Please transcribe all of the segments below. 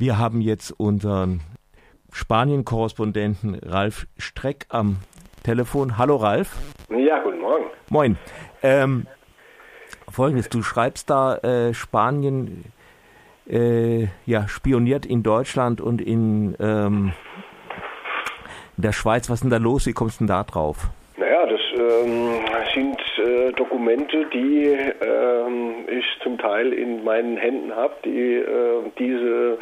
Wir haben jetzt unseren Spanien-Korrespondenten Ralf Streck am Telefon. Hallo Ralf. Ja, guten Morgen. Moin. Ähm, Folgendes, du schreibst da, äh, Spanien äh, ja, spioniert in Deutschland und in, ähm, in der Schweiz. Was ist denn da los? Wie kommst du denn da drauf? Naja, das ähm, sind äh, Dokumente, die ähm, ich zum Teil in meinen Händen habe, die äh, diese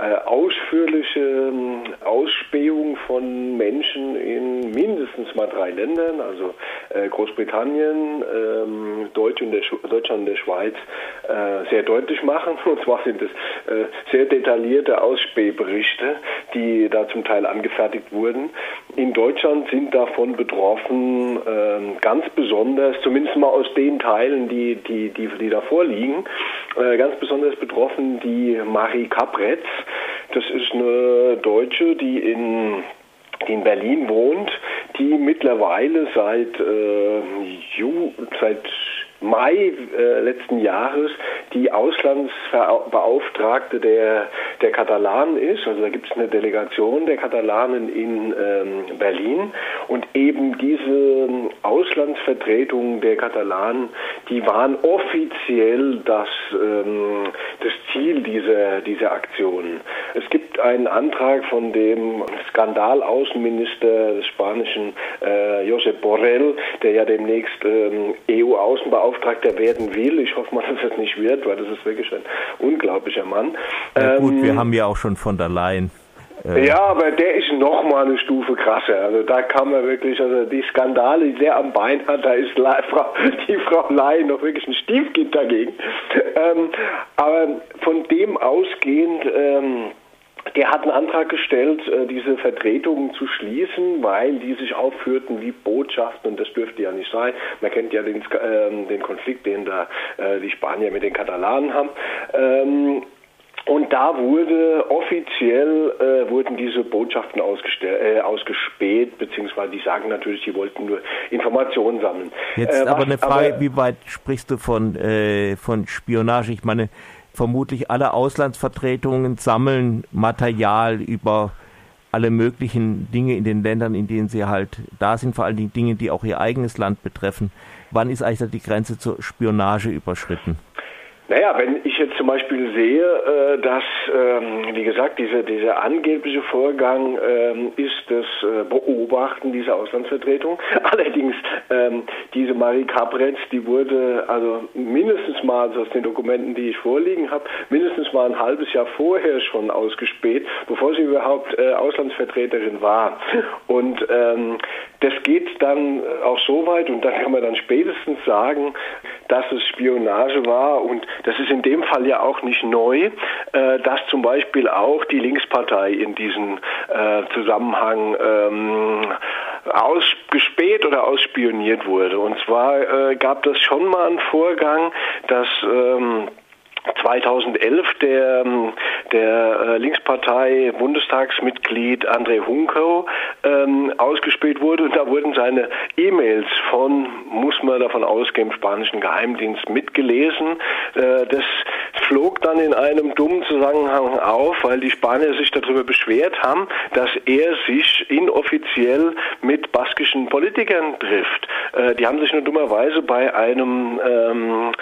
äh, ausführliche ähm, Ausspähung von Menschen in mindestens mal drei Ländern, also äh, Großbritannien, ähm, Deutschland, und der Schweiz, äh, sehr deutlich machen. Und zwar sind es sehr detaillierte Ausspähberichte, die da zum Teil angefertigt wurden. In Deutschland sind davon betroffen ähm, ganz besonders, zumindest mal aus den Teilen, die, die, die, die da vorliegen, ganz besonders betroffen die Marie Capretz, das ist eine Deutsche, die in, in Berlin wohnt, die mittlerweile seit, äh, Ju, seit Mai äh, letzten Jahres die Auslandsbeauftragte der, der Katalanen ist. Also da gibt es eine Delegation der Katalanen in ähm, Berlin und eben diese Auslandsvertretungen der Katalanen, die waren offiziell das, ähm, das Ziel dieser, dieser Aktion. Es gibt einen Antrag von dem Skandalaußenminister des spanischen äh, Josep Borrell, der ja demnächst ähm, EU-Außenbeauftragter werden will. Ich hoffe mal, dass es nicht wird, weil das ist wirklich ein unglaublicher Mann. Ja, gut, ähm, wir haben ja auch schon von der Leyen. Äh ja, aber der ist noch mal eine Stufe krasser. Also da kann man wirklich, also die Skandale, die der am Bein hat, da ist die Frau Leyen noch wirklich ein Stiefkind dagegen. Ähm, aber von dem ausgehend ähm, der hat einen Antrag gestellt, äh, diese Vertretungen zu schließen, weil die sich aufführten wie Botschaften und das dürfte ja nicht sein. Man kennt ja den, ähm, den Konflikt, den da äh, die Spanier mit den Katalanen haben. Ähm, und da wurde offiziell äh, wurden diese Botschaften äh, ausgespäht, beziehungsweise die sagen natürlich, die wollten nur Informationen sammeln. Jetzt äh, aber eine Frage, aber, wie weit sprichst du von, äh, von Spionage? Ich meine, vermutlich alle Auslandsvertretungen sammeln Material über alle möglichen Dinge in den Ländern, in denen sie halt da sind, vor allen Dingen Dinge, die auch ihr eigenes Land betreffen. Wann ist eigentlich die Grenze zur Spionage überschritten? Naja, wenn ich jetzt zum Beispiel sehe, äh, dass, ähm, wie gesagt, dieser, dieser angebliche Vorgang ähm, ist das äh, Beobachten dieser Auslandsvertretung. Allerdings, ähm, diese Marie Capretz, die wurde also mindestens mal, also aus den Dokumenten, die ich vorliegen habe, mindestens mal ein halbes Jahr vorher schon ausgespäht, bevor sie überhaupt äh, Auslandsvertreterin war. Und das geht dann auch so weit, und dann kann man dann spätestens sagen, dass es Spionage war und das ist in dem Fall ja auch nicht neu, äh, dass zum Beispiel auch die Linkspartei in diesem äh, Zusammenhang ähm, ausgespäht oder ausspioniert wurde. Und zwar äh, gab das schon mal einen Vorgang, dass ähm, 2011 der, ähm, der äh, Linkspartei Bundestagsmitglied André Hunko ähm, ausgespielt wurde und da wurden seine E-Mails von, muss man davon ausgehen, spanischen Geheimdienst mitgelesen. Äh, das flog dann in einem dummen Zusammenhang auf, weil die Spanier sich darüber beschwert haben, dass er sich inoffiziell mit baskischen Politikern trifft. Äh, die haben sich nur dummerweise bei einem ähm,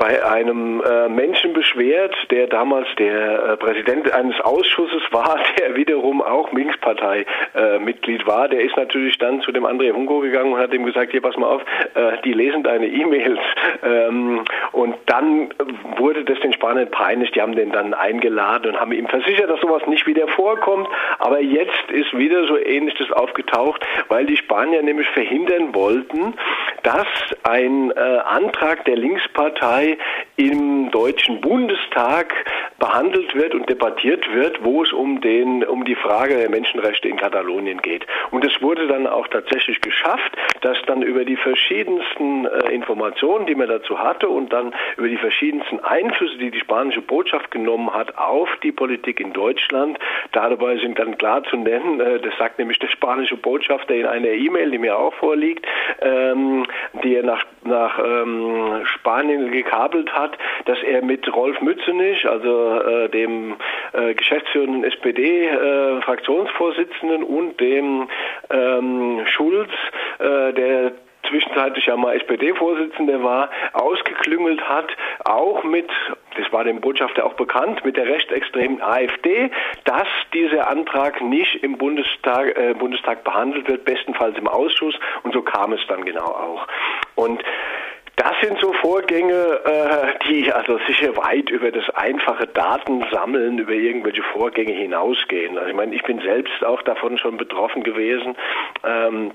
bei einem äh, Menschen beschwert, der damals der äh, Präsident eines Ausschusses war, der wiederum auch Linkspartei-Mitglied äh, war. Der ist natürlich dann zu dem André Hungo gegangen und hat ihm gesagt, hier pass mal auf, äh, die lesen deine E-Mails. Ähm, und dann wurde das den Spaniern peinlich. Die haben den dann eingeladen und haben ihm versichert, dass sowas nicht wieder vorkommt. Aber jetzt ist wieder so ähnliches aufgetaucht, weil die Spanier nämlich verhindern wollten, dass ein äh, Antrag der Linkspartei im Deutschen Bundestag behandelt wird und debattiert wird, wo es um, den, um die Frage der Menschenrechte in Katalonien geht. Und es wurde dann auch tatsächlich geschafft, dass dann über die verschiedensten äh, Informationen, die man dazu hatte und dann über die verschiedensten Einflüsse, die die spanische Botschaft genommen hat auf die Politik in Deutschland, dabei sind dann klar zu nennen, äh, das sagt nämlich der spanische Botschafter in einer E-Mail, die mir auch vorliegt, ähm, die er nach, nach ähm, Spanien gekabelt hat, dass er mit Rolf Mützenich, also äh, dem äh, geschäftsführenden SPD-Fraktionsvorsitzenden äh, und dem ähm, Schulz, äh, der zwischenzeitlich ja mal SPD-Vorsitzender war, ausgeklüngelt hat, auch mit, das war dem Botschafter auch bekannt, mit der rechtsextremen AfD, dass dieser Antrag nicht im Bundestag, äh, Bundestag behandelt wird, bestenfalls im Ausschuss. Und so kam es dann genau auch. Und das sind so Vorgänge, äh, die also sicher weit über das einfache Datensammeln, über irgendwelche Vorgänge hinausgehen. Also ich meine, ich bin selbst auch davon schon betroffen gewesen. Ähm,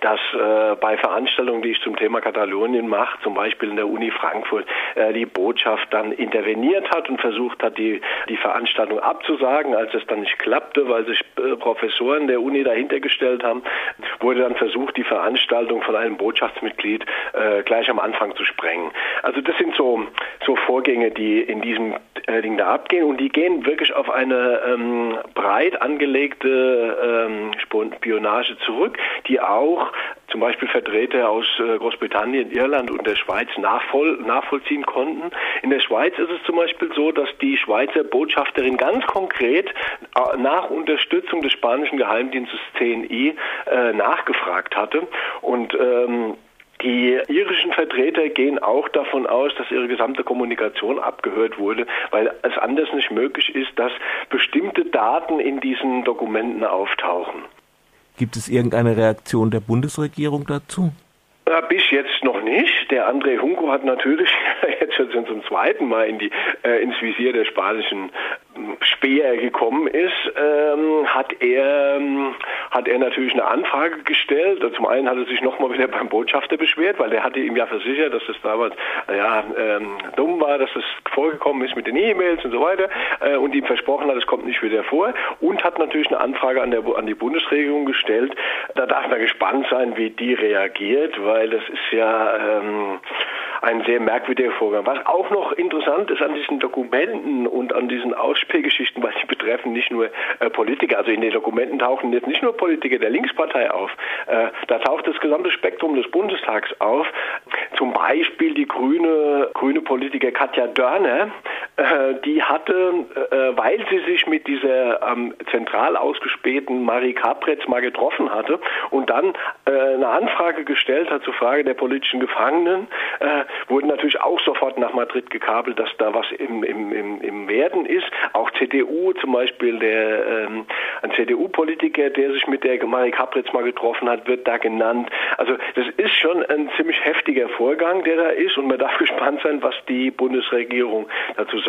dass äh, bei Veranstaltungen, die ich zum Thema Katalonien mache, zum Beispiel in der Uni Frankfurt, äh, die Botschaft dann interveniert hat und versucht hat, die, die Veranstaltung abzusagen. Als es dann nicht klappte, weil sich äh, Professoren der Uni dahinter gestellt haben, wurde dann versucht, die Veranstaltung von einem Botschaftsmitglied äh, gleich am Anfang zu sprengen. Also das sind so, so Vorgänge, die in diesem Ding da abgehen und die gehen wirklich auf eine ähm, breit angelegte ähm, Spionage zurück, die auch zum Beispiel Vertreter aus äh, Großbritannien, Irland und der Schweiz nachvoll, nachvollziehen konnten. In der Schweiz ist es zum Beispiel so, dass die Schweizer Botschafterin ganz konkret äh, nach Unterstützung des spanischen Geheimdienstes CNI äh, nachgefragt hatte und ähm, die irischen Vertreter gehen auch davon aus, dass ihre gesamte Kommunikation abgehört wurde, weil es anders nicht möglich ist, dass bestimmte Daten in diesen Dokumenten auftauchen. Gibt es irgendeine Reaktion der Bundesregierung dazu? Bis jetzt noch nicht. Der André Hunko hat natürlich jetzt schon zum zweiten Mal in die, äh, ins Visier der spanischen ähm, Speer gekommen ist, ähm, hat er ähm, hat er natürlich eine Anfrage gestellt. Zum einen hat er sich nochmal wieder beim Botschafter beschwert, weil der hatte ihm ja versichert, dass es damals ja ähm, dumm war, dass es vorgekommen ist mit den E-Mails und so weiter äh, und ihm versprochen hat, es kommt nicht wieder vor. Und hat natürlich eine Anfrage an, der, an die Bundesregierung gestellt. Da darf man gespannt sein, wie die reagiert, weil das ist ja ähm, ein sehr merkwürdiger Vorgang. Was auch noch interessant ist an diesen Dokumenten und an diesen Ausspähgeschichten, weil sie betreffen nicht nur äh, Politiker, also in den Dokumenten tauchen jetzt nicht nur Politiker der Linkspartei auf, äh, da taucht das gesamte Spektrum des Bundestags auf. Zum Beispiel die grüne, grüne Politiker Katja Dörner, die hatte, äh, weil sie sich mit dieser ähm, zentral ausgespähten Marie Capretz mal getroffen hatte und dann äh, eine Anfrage gestellt hat zur Frage der politischen Gefangenen, äh, wurden natürlich auch sofort nach Madrid gekabelt, dass da was im, im, im, im Werden ist. Auch CDU zum Beispiel, der ähm, ein CDU-Politiker, der sich mit der Marie Capritz mal getroffen hat, wird da genannt. Also das ist schon ein ziemlich heftiger Vorgang, der da ist und man darf gespannt sein, was die Bundesregierung dazu sagt.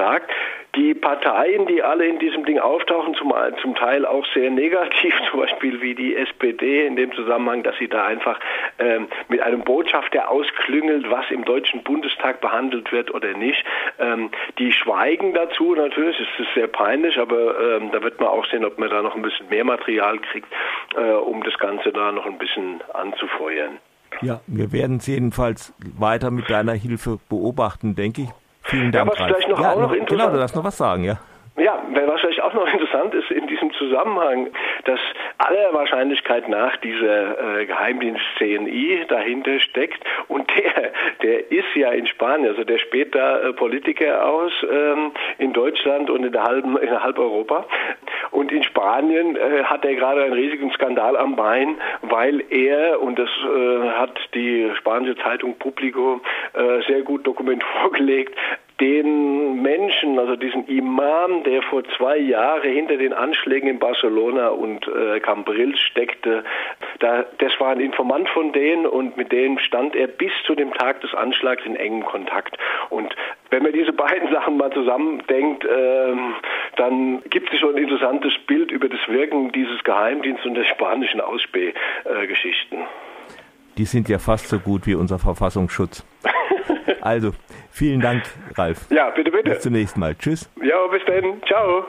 Die Parteien, die alle in diesem Ding auftauchen, zum, zum Teil auch sehr negativ, zum Beispiel wie die SPD in dem Zusammenhang, dass sie da einfach ähm, mit einem Botschafter ausklüngelt, was im Deutschen Bundestag behandelt wird oder nicht. Ähm, die schweigen dazu natürlich, es ist sehr peinlich, aber ähm, da wird man auch sehen, ob man da noch ein bisschen mehr Material kriegt, äh, um das Ganze da noch ein bisschen anzufeuern. Ja, wir werden es jedenfalls weiter mit deiner Hilfe beobachten, denke ich. Vielen Dank. Ja, was vielleicht noch ja, auch noch interessant Genau, du darfst noch was sagen, ja. Ja, was vielleicht auch noch interessant ist in diesem Zusammenhang, dass aller Wahrscheinlichkeit nach dieser äh, Geheimdienst CNI dahinter steckt. Und der, der ist ja in Spanien, also der spielt da äh, Politiker aus ähm, in Deutschland und in der halben in halb Europa. Und in Spanien äh, hat er gerade einen riesigen Skandal am Bein, weil er und das äh, hat die spanische Zeitung Publico äh, sehr gut dokument vorgelegt, den Menschen, also diesen Imam, der vor zwei Jahren hinter den Anschlägen in Barcelona und äh, Cambrils steckte, da, das war ein Informant von denen und mit denen stand er bis zu dem Tag des Anschlags in engem Kontakt. Und wenn man diese beiden Sachen mal zusammendenkt, äh, dann gibt es schon ein interessantes Bild über das Wirken dieses Geheimdienstes und der spanischen Ausspähgeschichten. Äh, Die sind ja fast so gut wie unser Verfassungsschutz. Also, vielen Dank, Ralf. Ja, bitte, bitte. Bis zum nächsten Mal. Tschüss. Ja, bis dann. Ciao.